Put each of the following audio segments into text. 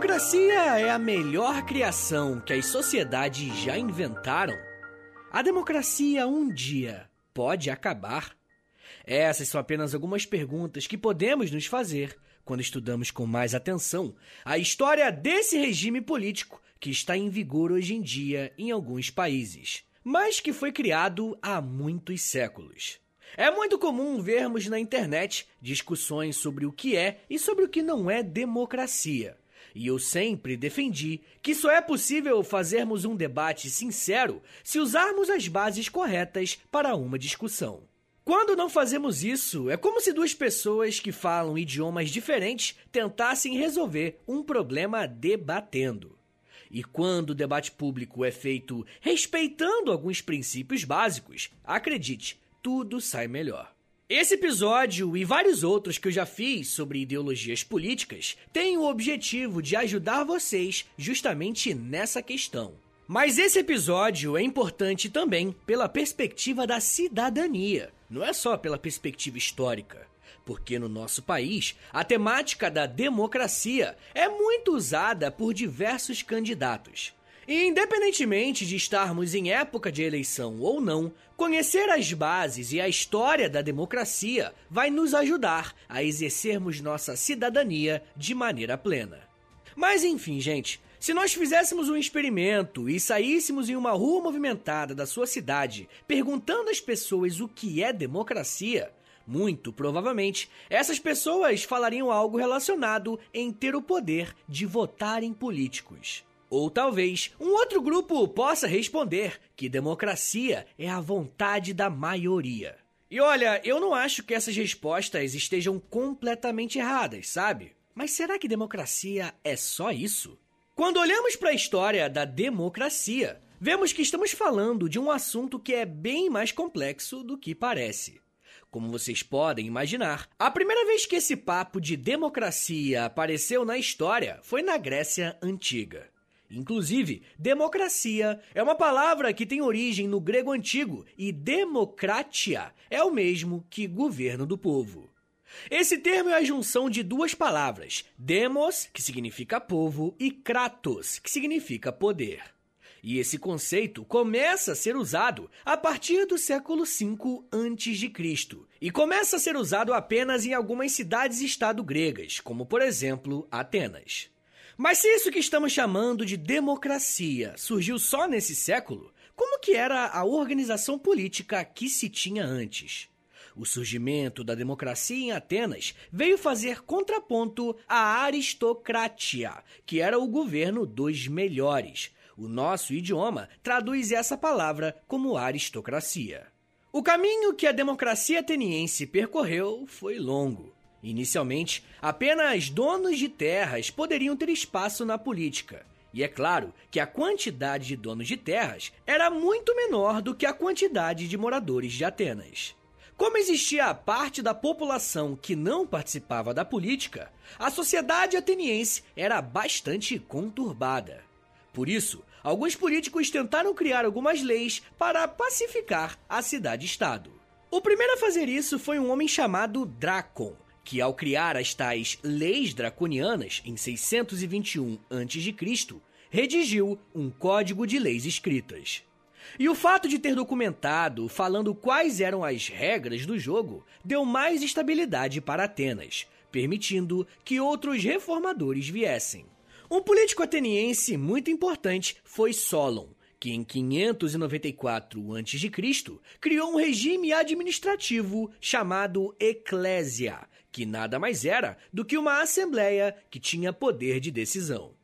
democracia é a melhor criação que as sociedades já inventaram? A democracia um dia pode acabar? Essas são apenas algumas perguntas que podemos nos fazer quando estudamos com mais atenção a história desse regime político que está em vigor hoje em dia em alguns países, mas que foi criado há muitos séculos. É muito comum vermos na internet discussões sobre o que é e sobre o que não é democracia. E eu sempre defendi que só é possível fazermos um debate sincero se usarmos as bases corretas para uma discussão. Quando não fazemos isso, é como se duas pessoas que falam idiomas diferentes tentassem resolver um problema debatendo. E quando o debate público é feito respeitando alguns princípios básicos, acredite, tudo sai melhor. Esse episódio e vários outros que eu já fiz sobre ideologias políticas têm o objetivo de ajudar vocês justamente nessa questão. Mas esse episódio é importante também pela perspectiva da cidadania, não é só pela perspectiva histórica. Porque no nosso país, a temática da democracia é muito usada por diversos candidatos. E independentemente de estarmos em época de eleição ou não, conhecer as bases e a história da democracia vai nos ajudar a exercermos nossa cidadania de maneira plena. Mas enfim, gente, se nós fizéssemos um experimento e saíssemos em uma rua movimentada da sua cidade perguntando às pessoas o que é democracia, muito provavelmente essas pessoas falariam algo relacionado em ter o poder de votar em políticos. Ou talvez um outro grupo possa responder que democracia é a vontade da maioria. E olha, eu não acho que essas respostas estejam completamente erradas, sabe? Mas será que democracia é só isso? Quando olhamos para a história da democracia, vemos que estamos falando de um assunto que é bem mais complexo do que parece. Como vocês podem imaginar, a primeira vez que esse papo de democracia apareceu na história foi na Grécia Antiga. Inclusive, democracia é uma palavra que tem origem no grego antigo e democratia é o mesmo que governo do povo. Esse termo é a junção de duas palavras, demos, que significa povo, e kratos, que significa poder. E esse conceito começa a ser usado a partir do século V a.C. e começa a ser usado apenas em algumas cidades-estado gregas, como por exemplo Atenas. Mas se isso que estamos chamando de democracia surgiu só nesse século, como que era a organização política que se tinha antes? O surgimento da democracia em Atenas veio fazer contraponto à aristocratia, que era o governo dos melhores. O nosso idioma traduz essa palavra como aristocracia. O caminho que a democracia ateniense percorreu foi longo. Inicialmente, apenas donos de terras poderiam ter espaço na política. E é claro que a quantidade de donos de terras era muito menor do que a quantidade de moradores de Atenas. Como existia parte da população que não participava da política, a sociedade ateniense era bastante conturbada. Por isso, alguns políticos tentaram criar algumas leis para pacificar a cidade-estado. O primeiro a fazer isso foi um homem chamado Dracon, que ao criar as tais leis draconianas em 621 a.C., redigiu um código de leis escritas. E o fato de ter documentado falando quais eram as regras do jogo deu mais estabilidade para Atenas, permitindo que outros reformadores viessem. Um político ateniense muito importante foi Solon, que em 594 a.C. criou um regime administrativo chamado Eclésia, que nada mais era do que uma assembleia que tinha poder de decisão.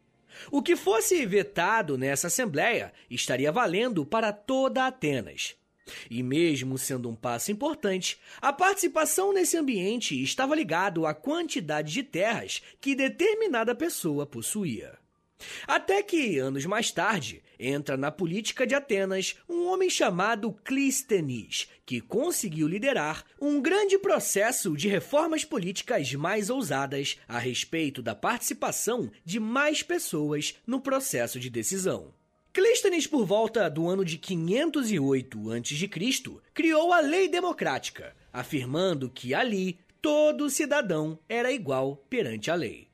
O que fosse vetado nessa assembleia estaria valendo para toda Atenas. E mesmo sendo um passo importante, a participação nesse ambiente estava ligado à quantidade de terras que determinada pessoa possuía. Até que, anos mais tarde, entra na política de Atenas um homem chamado Clístenes, que conseguiu liderar um grande processo de reformas políticas mais ousadas a respeito da participação de mais pessoas no processo de decisão. Clístenes, por volta do ano de 508 a.C., criou a Lei Democrática, afirmando que ali todo cidadão era igual perante a lei.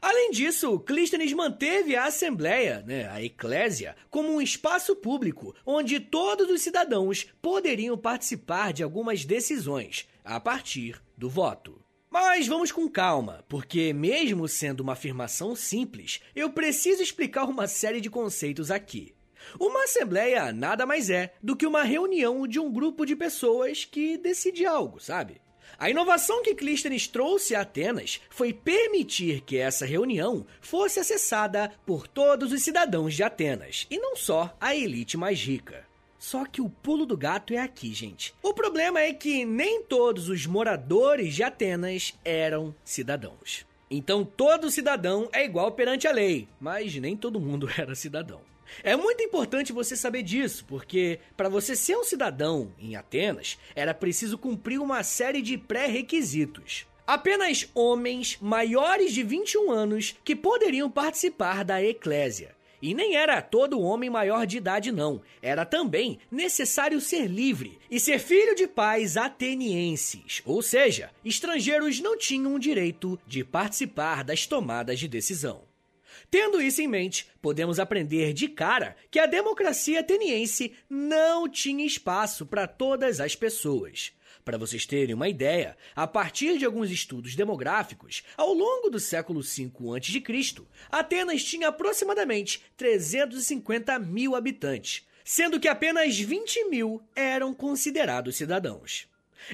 Além disso, Clístenes manteve a Assembleia, né, a Eclésia, como um espaço público onde todos os cidadãos poderiam participar de algumas decisões a partir do voto. Mas vamos com calma, porque, mesmo sendo uma afirmação simples, eu preciso explicar uma série de conceitos aqui. Uma assembleia nada mais é do que uma reunião de um grupo de pessoas que decide algo, sabe? A inovação que Clístenes trouxe a Atenas foi permitir que essa reunião fosse acessada por todos os cidadãos de Atenas, e não só a elite mais rica. Só que o pulo do gato é aqui, gente. O problema é que nem todos os moradores de Atenas eram cidadãos. Então todo cidadão é igual perante a lei, mas nem todo mundo era cidadão. É muito importante você saber disso, porque para você ser um cidadão em Atenas, era preciso cumprir uma série de pré-requisitos. Apenas homens maiores de 21 anos que poderiam participar da eclésia. E nem era todo homem maior de idade, não. Era também necessário ser livre e ser filho de pais atenienses. Ou seja, estrangeiros não tinham o direito de participar das tomadas de decisão. Tendo isso em mente, podemos aprender de cara que a democracia ateniense não tinha espaço para todas as pessoas. Para vocês terem uma ideia, a partir de alguns estudos demográficos, ao longo do século V a.C., Atenas tinha aproximadamente 350 mil habitantes, sendo que apenas 20 mil eram considerados cidadãos.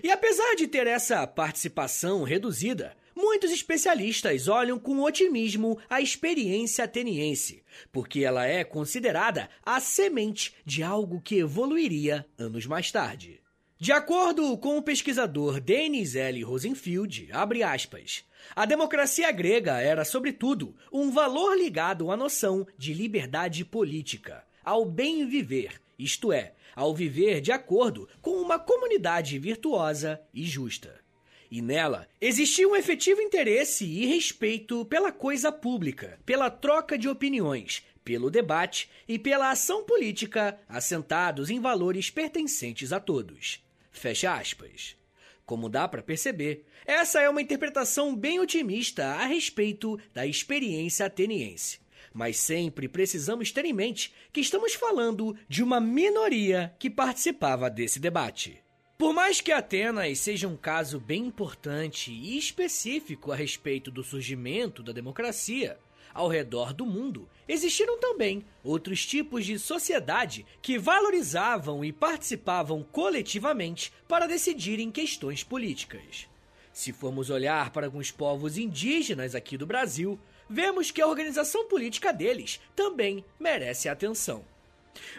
E apesar de ter essa participação reduzida, muitos especialistas olham com otimismo a experiência ateniense, porque ela é considerada a semente de algo que evoluiria anos mais tarde. De acordo com o pesquisador Denis L. Rosenfield, aspas, a democracia grega era, sobretudo, um valor ligado à noção de liberdade política, ao bem viver, isto é, ao viver de acordo com uma comunidade virtuosa e justa. E nela existia um efetivo interesse e respeito pela coisa pública, pela troca de opiniões, pelo debate e pela ação política assentados em valores pertencentes a todos. Fecha aspas. Como dá para perceber, essa é uma interpretação bem otimista a respeito da experiência ateniense. Mas sempre precisamos ter em mente que estamos falando de uma minoria que participava desse debate. Por mais que Atenas seja um caso bem importante e específico a respeito do surgimento da democracia, ao redor do mundo, existiram também outros tipos de sociedade que valorizavam e participavam coletivamente para decidirem questões políticas. Se formos olhar para alguns povos indígenas aqui do Brasil, vemos que a organização política deles também merece atenção.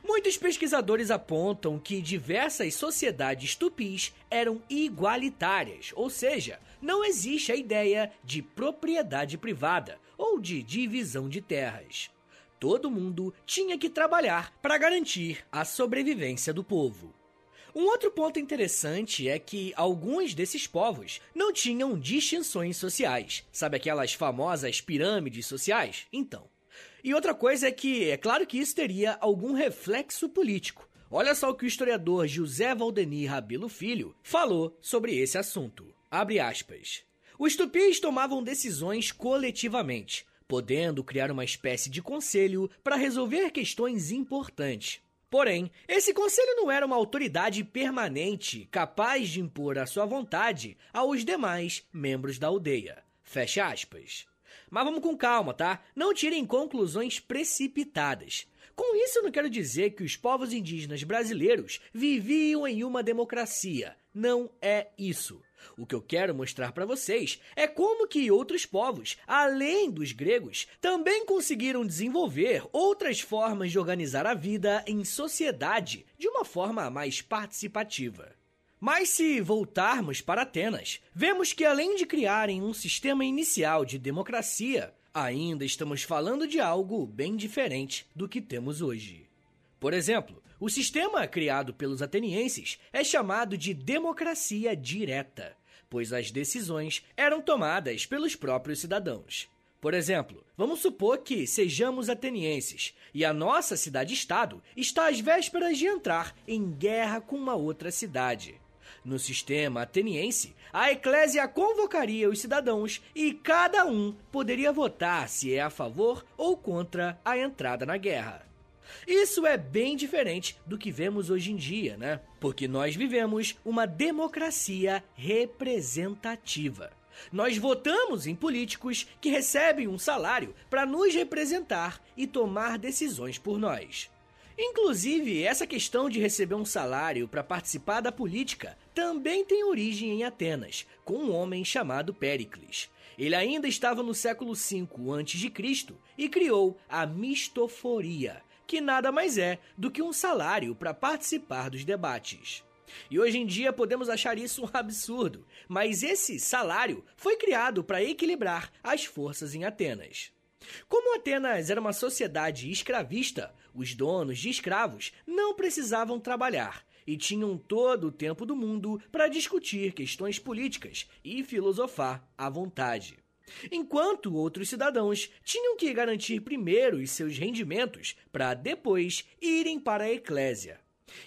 Muitos pesquisadores apontam que diversas sociedades tupis eram igualitárias, ou seja, não existe a ideia de propriedade privada ou de divisão de terras. Todo mundo tinha que trabalhar para garantir a sobrevivência do povo. Um outro ponto interessante é que alguns desses povos não tinham distinções sociais. Sabe aquelas famosas pirâmides sociais? Então, e outra coisa é que é claro que isso teria algum reflexo político. Olha só o que o historiador José Valdemir Rabelo Filho falou sobre esse assunto. Abre aspas. Os tupis tomavam decisões coletivamente, podendo criar uma espécie de conselho para resolver questões importantes. Porém, esse conselho não era uma autoridade permanente capaz de impor a sua vontade aos demais membros da aldeia. Fecha aspas. Mas vamos com calma, tá? Não tirem conclusões precipitadas. Com isso, eu não quero dizer que os povos indígenas brasileiros viviam em uma democracia. Não é isso. O que eu quero mostrar para vocês é como que outros povos, além dos gregos, também conseguiram desenvolver outras formas de organizar a vida em sociedade de uma forma mais participativa. Mas se voltarmos para Atenas, vemos que além de criarem um sistema inicial de democracia, ainda estamos falando de algo bem diferente do que temos hoje. Por exemplo, o sistema criado pelos atenienses é chamado de democracia direta, pois as decisões eram tomadas pelos próprios cidadãos. Por exemplo, vamos supor que sejamos atenienses e a nossa cidade-estado está às vésperas de entrar em guerra com uma outra cidade. No sistema ateniense, a eclésia convocaria os cidadãos e cada um poderia votar se é a favor ou contra a entrada na guerra. Isso é bem diferente do que vemos hoje em dia, né? Porque nós vivemos uma democracia representativa. Nós votamos em políticos que recebem um salário para nos representar e tomar decisões por nós. Inclusive, essa questão de receber um salário para participar da política também tem origem em Atenas, com um homem chamado Péricles. Ele ainda estava no século V a.C. e criou a mistoforia, que nada mais é do que um salário para participar dos debates. E hoje em dia podemos achar isso um absurdo, mas esse salário foi criado para equilibrar as forças em Atenas. Como Atenas era uma sociedade escravista, os donos de escravos não precisavam trabalhar e tinham todo o tempo do mundo para discutir questões políticas e filosofar à vontade. Enquanto outros cidadãos tinham que garantir primeiro os seus rendimentos para depois irem para a eclésia.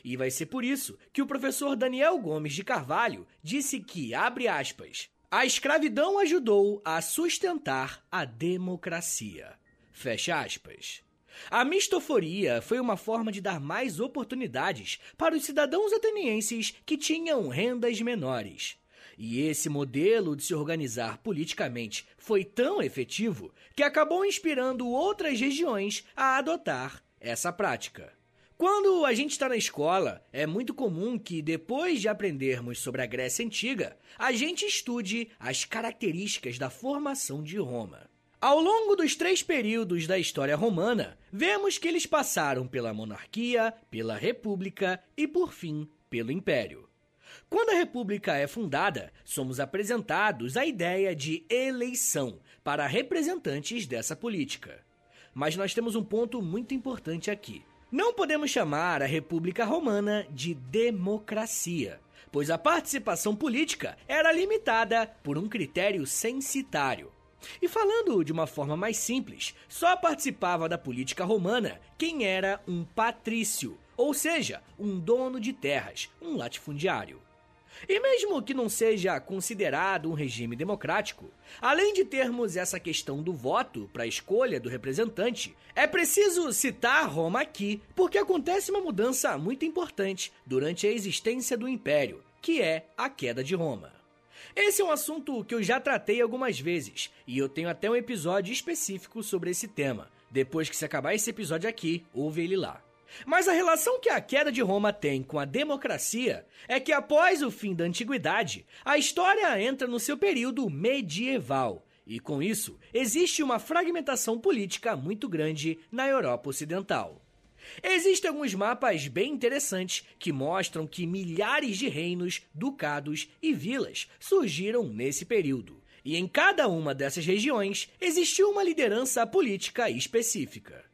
E vai ser por isso que o professor Daniel Gomes de Carvalho disse que, abre aspas, a escravidão ajudou a sustentar a democracia. Fecha aspas. A mistoforia foi uma forma de dar mais oportunidades para os cidadãos atenienses que tinham rendas menores. E esse modelo de se organizar politicamente foi tão efetivo que acabou inspirando outras regiões a adotar essa prática. Quando a gente está na escola, é muito comum que, depois de aprendermos sobre a Grécia Antiga, a gente estude as características da formação de Roma. Ao longo dos três períodos da história romana, vemos que eles passaram pela monarquia, pela república e, por fim, pelo império. Quando a república é fundada, somos apresentados à ideia de eleição para representantes dessa política. Mas nós temos um ponto muito importante aqui. Não podemos chamar a República Romana de democracia, pois a participação política era limitada por um critério censitário. E falando de uma forma mais simples, só participava da política romana quem era um patrício, ou seja, um dono de terras, um latifundiário. E mesmo que não seja considerado um regime democrático, além de termos essa questão do voto para a escolha do representante, é preciso citar Roma aqui, porque acontece uma mudança muito importante durante a existência do Império, que é a queda de Roma. Esse é um assunto que eu já tratei algumas vezes, e eu tenho até um episódio específico sobre esse tema. Depois que se acabar esse episódio aqui, ouve ele lá. Mas a relação que a queda de Roma tem com a democracia é que após o fim da antiguidade, a história entra no seu período medieval. E com isso, existe uma fragmentação política muito grande na Europa Ocidental. Existem alguns mapas bem interessantes que mostram que milhares de reinos, ducados e vilas surgiram nesse período. E em cada uma dessas regiões existiu uma liderança política específica.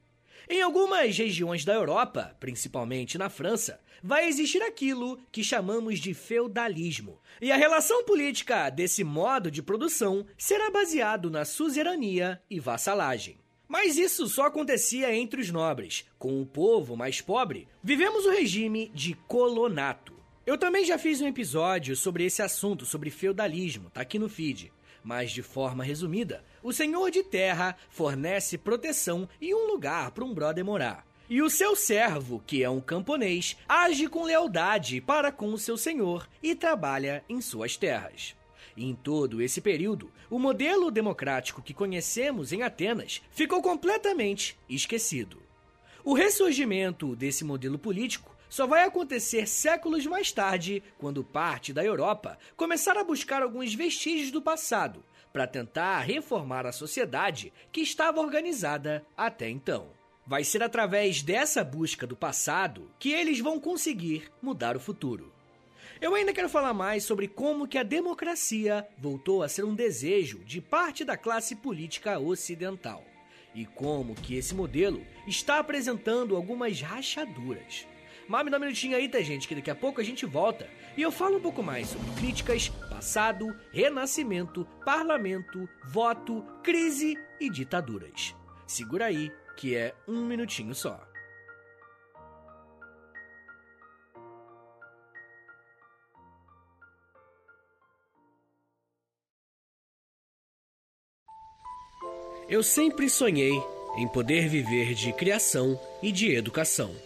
Em algumas regiões da Europa, principalmente na França, vai existir aquilo que chamamos de feudalismo. E a relação política desse modo de produção será baseado na suzerania e vassalagem. Mas isso só acontecia entre os nobres. Com o povo mais pobre, vivemos o regime de colonato. Eu também já fiz um episódio sobre esse assunto, sobre feudalismo, tá aqui no feed. Mas de forma resumida, o senhor de terra fornece proteção e um lugar para um brother morar. E o seu servo, que é um camponês, age com lealdade para com o seu senhor e trabalha em suas terras. em todo esse período, o modelo democrático que conhecemos em Atenas ficou completamente esquecido. O ressurgimento desse modelo político só vai acontecer séculos mais tarde, quando parte da Europa começar a buscar alguns vestígios do passado para tentar reformar a sociedade que estava organizada até então. Vai ser através dessa busca do passado que eles vão conseguir mudar o futuro. Eu ainda quero falar mais sobre como que a democracia voltou a ser um desejo de parte da classe política ocidental e como que esse modelo está apresentando algumas rachaduras. Mas me dá um minutinho aí, tá, gente? Que daqui a pouco a gente volta. E eu falo um pouco mais sobre críticas, passado, renascimento, parlamento, voto, crise e ditaduras. Segura aí, que é um minutinho só. Eu sempre sonhei em poder viver de criação e de educação.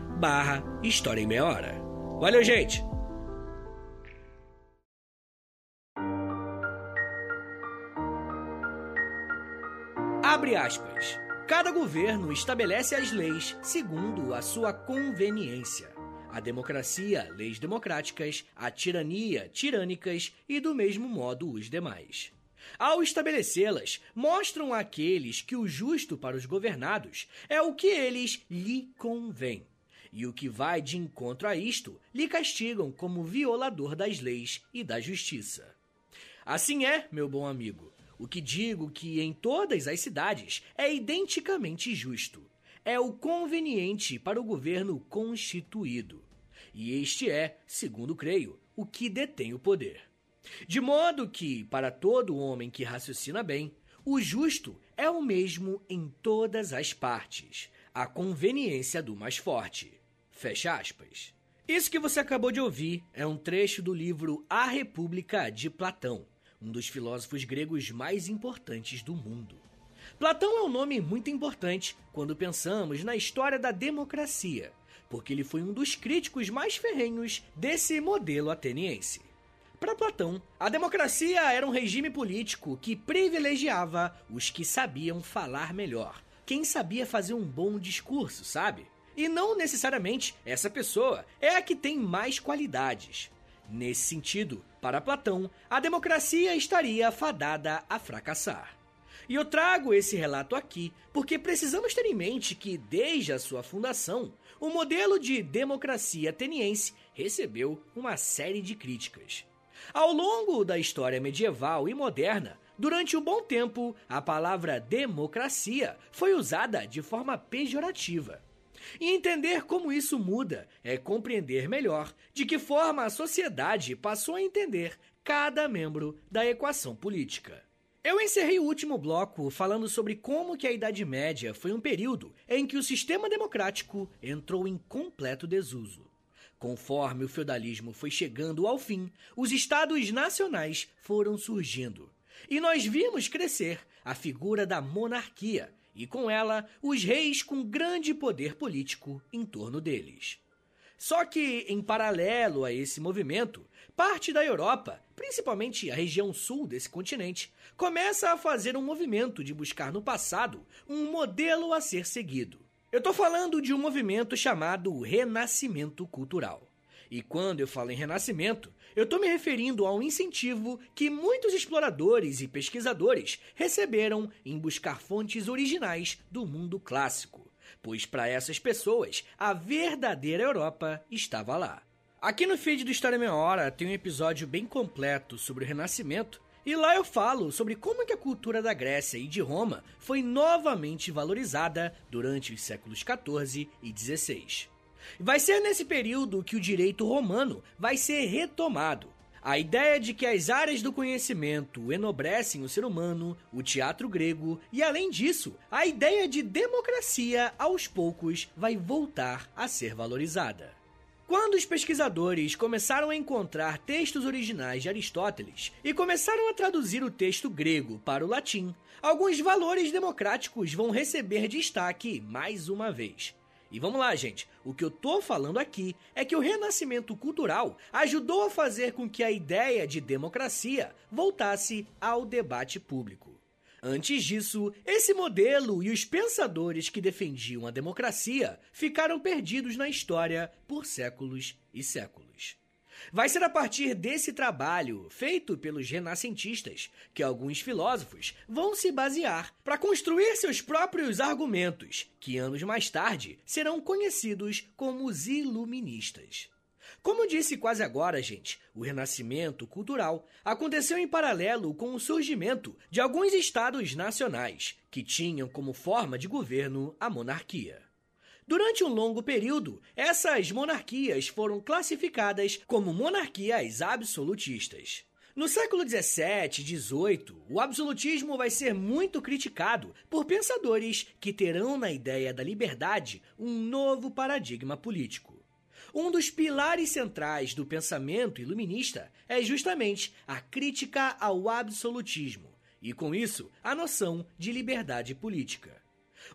barra História em Meia Hora. Valeu, gente! Abre aspas. Cada governo estabelece as leis segundo a sua conveniência. A democracia, leis democráticas, a tirania, tirânicas e do mesmo modo os demais. Ao estabelecê-las, mostram àqueles que o justo para os governados é o que eles lhe convém. E o que vai de encontro a isto, lhe castigam como violador das leis e da justiça. Assim é, meu bom amigo, o que digo que em todas as cidades é identicamente justo. É o conveniente para o governo constituído. E este é, segundo creio, o que detém o poder. De modo que, para todo homem que raciocina bem, o justo é o mesmo em todas as partes, a conveniência do mais forte. Fecha aspas. Isso que você acabou de ouvir é um trecho do livro A República de Platão, um dos filósofos gregos mais importantes do mundo. Platão é um nome muito importante quando pensamos na história da democracia, porque ele foi um dos críticos mais ferrenhos desse modelo ateniense. Para Platão, a democracia era um regime político que privilegiava os que sabiam falar melhor, quem sabia fazer um bom discurso, sabe? E não necessariamente essa pessoa é a que tem mais qualidades. Nesse sentido, para Platão, a democracia estaria fadada a fracassar. E eu trago esse relato aqui porque precisamos ter em mente que, desde a sua fundação, o modelo de democracia ateniense recebeu uma série de críticas. Ao longo da história medieval e moderna, durante um bom tempo, a palavra democracia foi usada de forma pejorativa. E entender como isso muda é compreender melhor de que forma a sociedade passou a entender cada membro da equação política. Eu encerrei o último bloco falando sobre como que a Idade Média foi um período em que o sistema democrático entrou em completo desuso. Conforme o feudalismo foi chegando ao fim, os estados nacionais foram surgindo. E nós vimos crescer a figura da monarquia e, com ela, os reis com grande poder político em torno deles. Só que, em paralelo a esse movimento, parte da Europa, principalmente a região sul desse continente, começa a fazer um movimento de buscar no passado um modelo a ser seguido. Eu estou falando de um movimento chamado Renascimento Cultural. E quando eu falo em renascimento, eu estou me referindo a um incentivo que muitos exploradores e pesquisadores receberam em buscar fontes originais do mundo clássico, pois para essas pessoas a verdadeira Europa estava lá. Aqui no feed do História Meia Hora tem um episódio bem completo sobre o Renascimento e lá eu falo sobre como que a cultura da Grécia e de Roma foi novamente valorizada durante os séculos XIV e XVI. Vai ser nesse período que o direito romano vai ser retomado. A ideia de que as áreas do conhecimento enobrecem o ser humano, o teatro grego e, além disso, a ideia de democracia aos poucos vai voltar a ser valorizada. Quando os pesquisadores começaram a encontrar textos originais de Aristóteles e começaram a traduzir o texto grego para o latim, alguns valores democráticos vão receber destaque mais uma vez. E vamos lá, gente. O que eu tô falando aqui é que o renascimento cultural ajudou a fazer com que a ideia de democracia voltasse ao debate público. Antes disso, esse modelo e os pensadores que defendiam a democracia ficaram perdidos na história por séculos e séculos. Vai ser a partir desse trabalho, feito pelos renascentistas, que alguns filósofos vão se basear para construir seus próprios argumentos, que anos mais tarde serão conhecidos como os iluministas. Como disse quase agora, gente, o renascimento cultural aconteceu em paralelo com o surgimento de alguns estados nacionais, que tinham como forma de governo a monarquia. Durante um longo período, essas monarquias foram classificadas como monarquias absolutistas. No século 17 e 18, o absolutismo vai ser muito criticado por pensadores que terão na ideia da liberdade um novo paradigma político. Um dos pilares centrais do pensamento iluminista é justamente a crítica ao absolutismo e, com isso, a noção de liberdade política.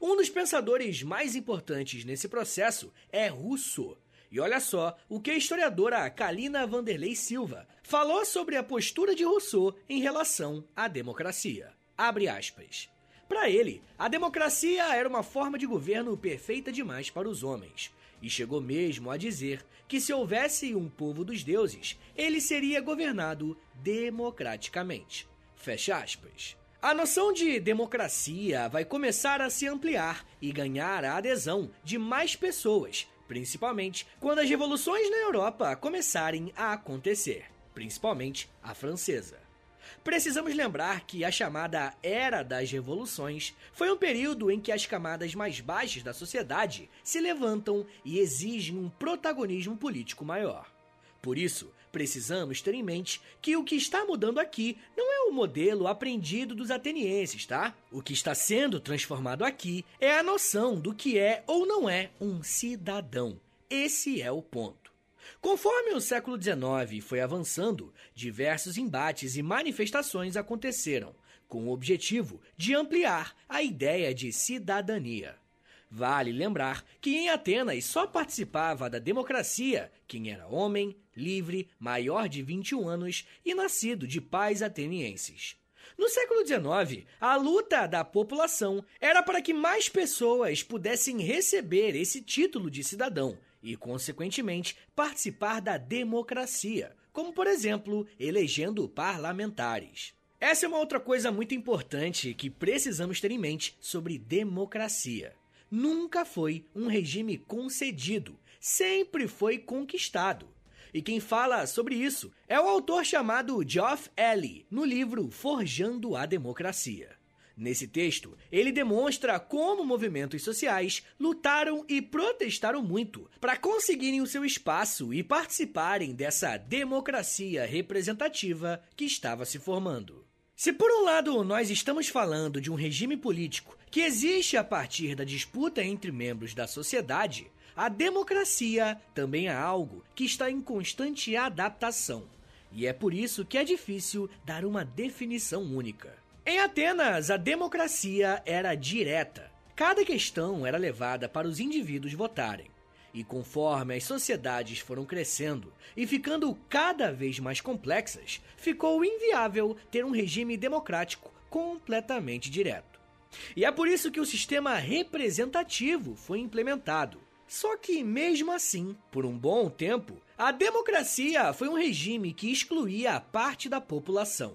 Um dos pensadores mais importantes nesse processo é Rousseau. E olha só o que a historiadora Kalina Vanderlei Silva falou sobre a postura de Rousseau em relação à democracia. Abre aspas. Para ele, a democracia era uma forma de governo perfeita demais para os homens e chegou mesmo a dizer que se houvesse um povo dos deuses, ele seria governado democraticamente. Fecha aspas. A noção de democracia vai começar a se ampliar e ganhar a adesão de mais pessoas, principalmente quando as revoluções na Europa começarem a acontecer, principalmente a francesa. Precisamos lembrar que a chamada Era das Revoluções foi um período em que as camadas mais baixas da sociedade se levantam e exigem um protagonismo político maior. Por isso, precisamos ter em mente que o que está mudando aqui não é o modelo aprendido dos atenienses, tá? O que está sendo transformado aqui é a noção do que é ou não é um cidadão. Esse é o ponto. Conforme o século XIX foi avançando, diversos embates e manifestações aconteceram, com o objetivo de ampliar a ideia de cidadania. Vale lembrar que em Atenas só participava da democracia quem era homem, livre, maior de 21 anos e nascido de pais atenienses. No século XIX, a luta da população era para que mais pessoas pudessem receber esse título de cidadão e, consequentemente, participar da democracia, como, por exemplo, elegendo parlamentares. Essa é uma outra coisa muito importante que precisamos ter em mente sobre democracia. Nunca foi um regime concedido, sempre foi conquistado. E quem fala sobre isso é o autor chamado Geoff Ellie, no livro Forjando a Democracia. Nesse texto, ele demonstra como movimentos sociais lutaram e protestaram muito para conseguirem o seu espaço e participarem dessa democracia representativa que estava se formando. Se por um lado nós estamos falando de um regime político que existe a partir da disputa entre membros da sociedade, a democracia também é algo que está em constante adaptação. E é por isso que é difícil dar uma definição única. Em Atenas, a democracia era direta. Cada questão era levada para os indivíduos votarem. E conforme as sociedades foram crescendo e ficando cada vez mais complexas, ficou inviável ter um regime democrático completamente direto. E é por isso que o sistema representativo foi implementado. Só que, mesmo assim, por um bom tempo, a democracia foi um regime que excluía a parte da população.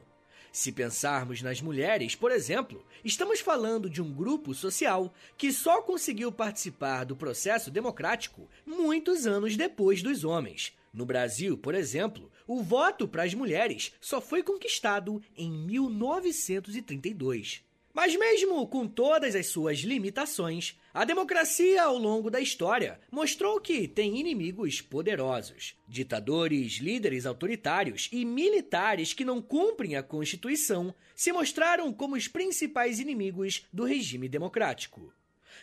Se pensarmos nas mulheres, por exemplo, estamos falando de um grupo social que só conseguiu participar do processo democrático muitos anos depois dos homens. No Brasil, por exemplo, o voto para as mulheres só foi conquistado em 1932. Mas, mesmo com todas as suas limitações, a democracia ao longo da história mostrou que tem inimigos poderosos, ditadores, líderes autoritários e militares que não cumprem a Constituição se mostraram como os principais inimigos do regime democrático.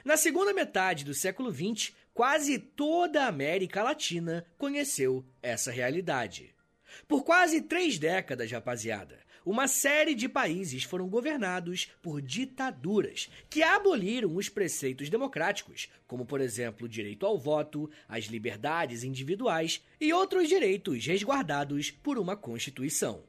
Na segunda metade do século XX, quase toda a América Latina conheceu essa realidade. Por quase três décadas, rapaziada, uma série de países foram governados por ditaduras que aboliram os preceitos democráticos, como, por exemplo, o direito ao voto, as liberdades individuais e outros direitos resguardados por uma Constituição.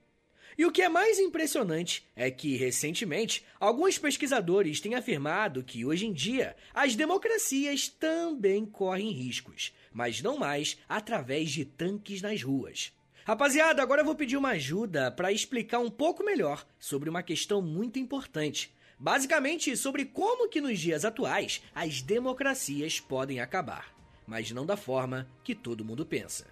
E o que é mais impressionante é que, recentemente, alguns pesquisadores têm afirmado que, hoje em dia, as democracias também correm riscos, mas não mais através de tanques nas ruas. Rapaziada, agora eu vou pedir uma ajuda para explicar um pouco melhor sobre uma questão muito importante. Basicamente, sobre como que nos dias atuais as democracias podem acabar, mas não da forma que todo mundo pensa.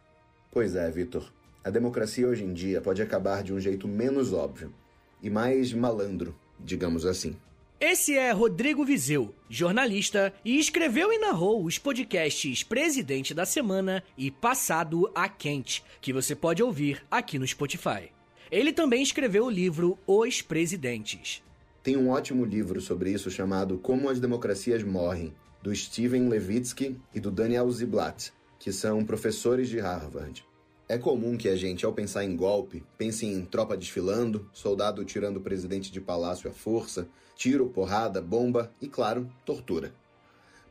Pois é, Vitor. A democracia hoje em dia pode acabar de um jeito menos óbvio e mais malandro, digamos assim. Esse é Rodrigo Vizeu, jornalista, e escreveu e narrou os podcasts Presidente da Semana e Passado a Quente, que você pode ouvir aqui no Spotify. Ele também escreveu o livro Os Presidentes. Tem um ótimo livro sobre isso chamado Como as Democracias Morrem, do Steven Levitsky e do Daniel Ziblatt, que são professores de Harvard. É comum que a gente, ao pensar em golpe, pense em tropa desfilando, soldado tirando o presidente de palácio à força, tiro, porrada, bomba e, claro, tortura.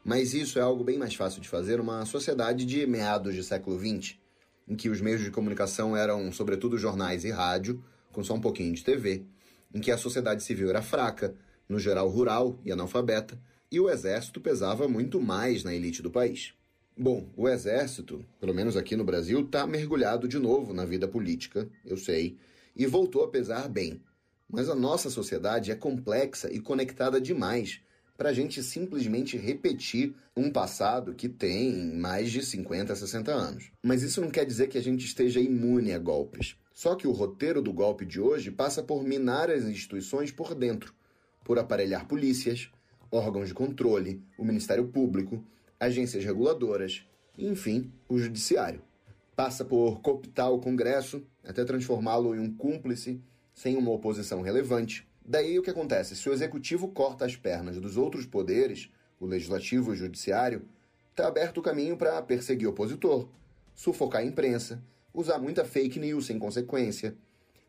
Mas isso é algo bem mais fácil de fazer numa sociedade de meados do século XX, em que os meios de comunicação eram, sobretudo, jornais e rádio, com só um pouquinho de TV, em que a sociedade civil era fraca, no geral rural e analfabeta, e o exército pesava muito mais na elite do país. Bom, o Exército, pelo menos aqui no Brasil, está mergulhado de novo na vida política, eu sei, e voltou a pesar bem. Mas a nossa sociedade é complexa e conectada demais para a gente simplesmente repetir um passado que tem mais de 50, 60 anos. Mas isso não quer dizer que a gente esteja imune a golpes. Só que o roteiro do golpe de hoje passa por minar as instituições por dentro, por aparelhar polícias, órgãos de controle, o Ministério Público agências reguladoras e, enfim, o judiciário. Passa por cooptar o Congresso até transformá-lo em um cúmplice sem uma oposição relevante. Daí o que acontece? Se o executivo corta as pernas dos outros poderes, o legislativo e o judiciário, está aberto o caminho para perseguir opositor, sufocar a imprensa, usar muita fake news sem consequência,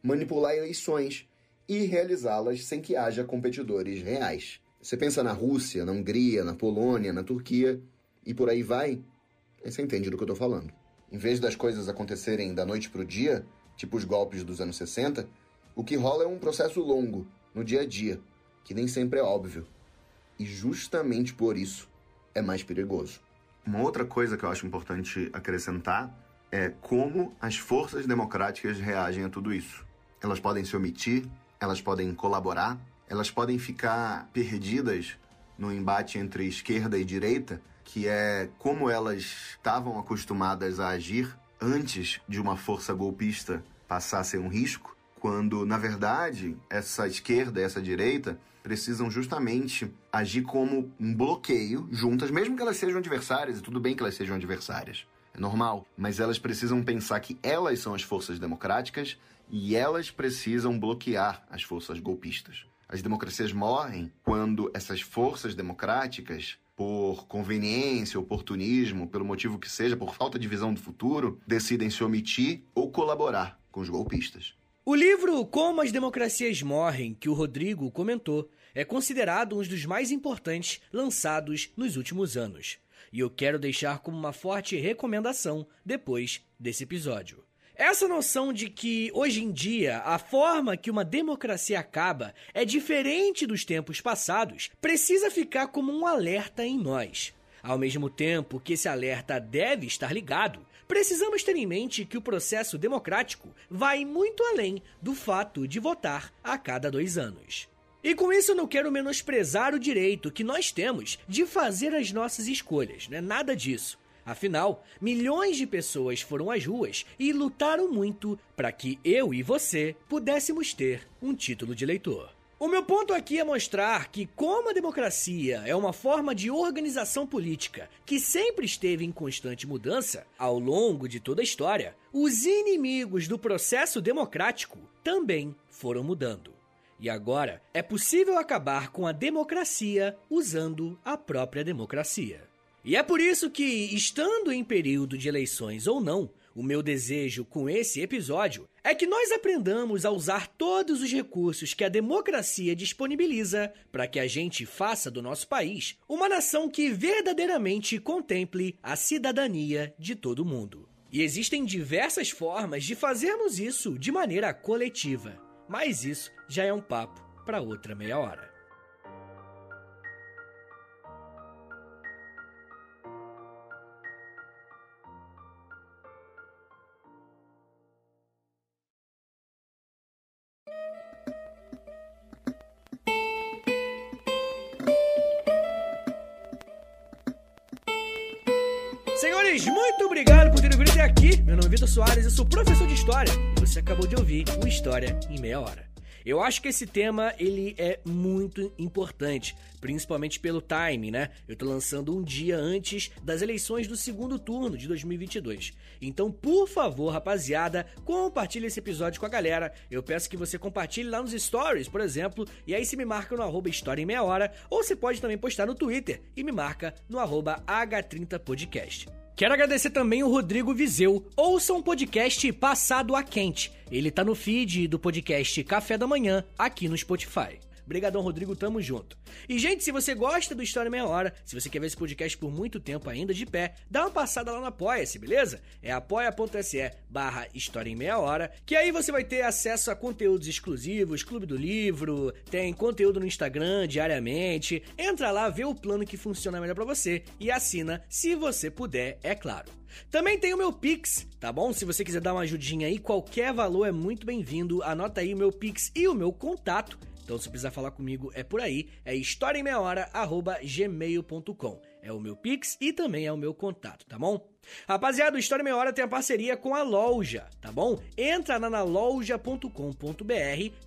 manipular eleições e realizá-las sem que haja competidores reais. Você pensa na Rússia, na Hungria, na Polônia, na Turquia, e por aí vai, aí você entende do que eu tô falando. Em vez das coisas acontecerem da noite pro dia, tipo os golpes dos anos 60, o que rola é um processo longo, no dia a dia, que nem sempre é óbvio. E justamente por isso é mais perigoso. Uma outra coisa que eu acho importante acrescentar é como as forças democráticas reagem a tudo isso. Elas podem se omitir, elas podem colaborar, elas podem ficar perdidas no embate entre esquerda e direita que é como elas estavam acostumadas a agir antes de uma força golpista passar a ser um risco, quando na verdade essa esquerda essa direita precisam justamente agir como um bloqueio juntas, mesmo que elas sejam adversárias, e tudo bem que elas sejam adversárias. É normal, mas elas precisam pensar que elas são as forças democráticas e elas precisam bloquear as forças golpistas. As democracias morrem quando essas forças democráticas por conveniência, oportunismo, pelo motivo que seja, por falta de visão do futuro, decidem se omitir ou colaborar com os golpistas. O livro Como as Democracias Morrem, que o Rodrigo comentou, é considerado um dos mais importantes lançados nos últimos anos. E eu quero deixar como uma forte recomendação depois desse episódio. Essa noção de que, hoje em dia, a forma que uma democracia acaba é diferente dos tempos passados precisa ficar como um alerta em nós. Ao mesmo tempo que esse alerta deve estar ligado, precisamos ter em mente que o processo democrático vai muito além do fato de votar a cada dois anos. E com isso eu não quero menosprezar o direito que nós temos de fazer as nossas escolhas, não é nada disso. Afinal, milhões de pessoas foram às ruas e lutaram muito para que eu e você pudéssemos ter um título de eleitor. O meu ponto aqui é mostrar que, como a democracia é uma forma de organização política que sempre esteve em constante mudança ao longo de toda a história, os inimigos do processo democrático também foram mudando. E agora é possível acabar com a democracia usando a própria democracia. E é por isso que, estando em período de eleições ou não, o meu desejo com esse episódio é que nós aprendamos a usar todos os recursos que a democracia disponibiliza para que a gente faça do nosso país uma nação que verdadeiramente contemple a cidadania de todo mundo. E existem diversas formas de fazermos isso de maneira coletiva, mas isso já é um papo para outra meia hora. Muito obrigado por terem vindo até aqui. Meu nome é Vitor Soares, eu sou professor de História e você acabou de ouvir o História em Meia Hora. Eu acho que esse tema ele é muito importante, principalmente pelo time, né? Eu tô lançando um dia antes das eleições do segundo turno de 2022. Então, por favor, rapaziada, compartilhe esse episódio com a galera. Eu peço que você compartilhe lá nos stories, por exemplo, e aí se me marca no arroba História em Meia Hora, ou você pode também postar no Twitter e me marca no arroba H30podcast. Quero agradecer também o Rodrigo Vizeu. Ouça um podcast Passado a Quente. Ele tá no feed do podcast Café da Manhã, aqui no Spotify. Obrigadão, Rodrigo, tamo junto. E, gente, se você gosta do História Meia Hora, se você quer ver esse podcast por muito tempo ainda de pé, dá uma passada lá no Apoia-se, beleza? É apoia.se barra História em Meia Hora, que aí você vai ter acesso a conteúdos exclusivos, Clube do Livro, tem conteúdo no Instagram diariamente. Entra lá, vê o plano que funciona melhor para você e assina, se você puder, é claro. Também tem o meu Pix, tá bom? Se você quiser dar uma ajudinha aí, qualquer valor é muito bem-vindo. Anota aí o meu Pix e o meu contato então, se precisar falar comigo, é por aí. É historiaemmeiahora.gmail.com. É o meu Pix e também é o meu contato, tá bom? Rapaziada, o História Meia Hora tem a parceria com a loja, tá bom? Entra na loja.com.br,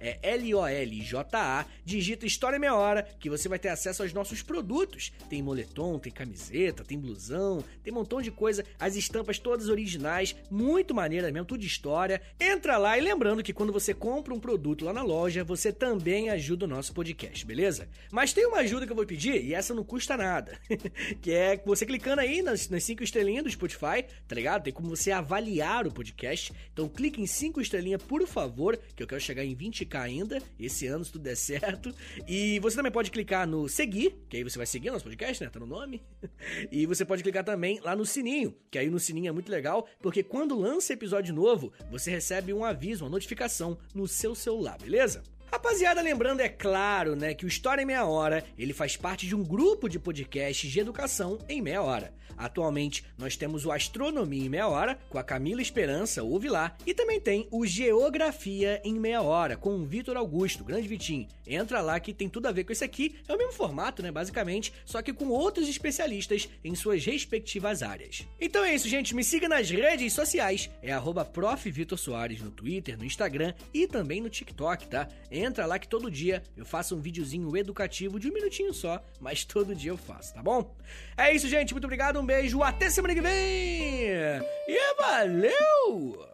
é L-O-L-J-A, digita História Meia Hora, que você vai ter acesso aos nossos produtos. Tem moletom, tem camiseta, tem blusão, tem um montão de coisa, as estampas todas originais, muito maneiras mesmo, tudo de história. Entra lá e lembrando que quando você compra um produto lá na loja, você também ajuda o nosso podcast, beleza? Mas tem uma ajuda que eu vou pedir, e essa não custa nada, que é você clicando aí nas, nas cinco estrelinhas do Spotify, tá ligado? Tem como você avaliar o podcast. Então clique em 5 estrelinhas, por favor, que eu quero chegar em 20k ainda, esse ano, se tudo der certo. E você também pode clicar no seguir, que aí você vai seguir nosso podcast, né? Tá no nome. E você pode clicar também lá no sininho, que aí no sininho é muito legal, porque quando lança episódio novo, você recebe um aviso, uma notificação no seu celular, beleza? Rapaziada, lembrando, é claro, né, que o História em Meia Hora, ele faz parte de um grupo de podcasts de educação em meia hora. Atualmente, nós temos o Astronomia em Meia Hora, com a Camila Esperança, ouve lá, e também tem o Geografia em Meia Hora, com o Vitor Augusto, grande Vitinho. Entra lá que tem tudo a ver com esse aqui, é o mesmo formato, né, basicamente, só que com outros especialistas em suas respectivas áreas. Então é isso, gente, me siga nas redes sociais, é arroba no Twitter, no Instagram e também no TikTok, tá? Entra lá que todo dia eu faço um videozinho educativo de um minutinho só, mas todo dia eu faço, tá bom? É isso, gente. Muito obrigado, um beijo, até semana que vem! E valeu!